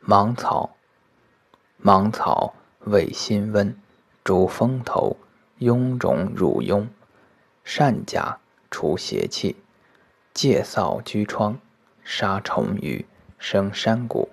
芒草，芒草味辛温，主风头，臃肿乳痈，善甲除邪气，戒扫疽疮，杀虫鱼，生山谷。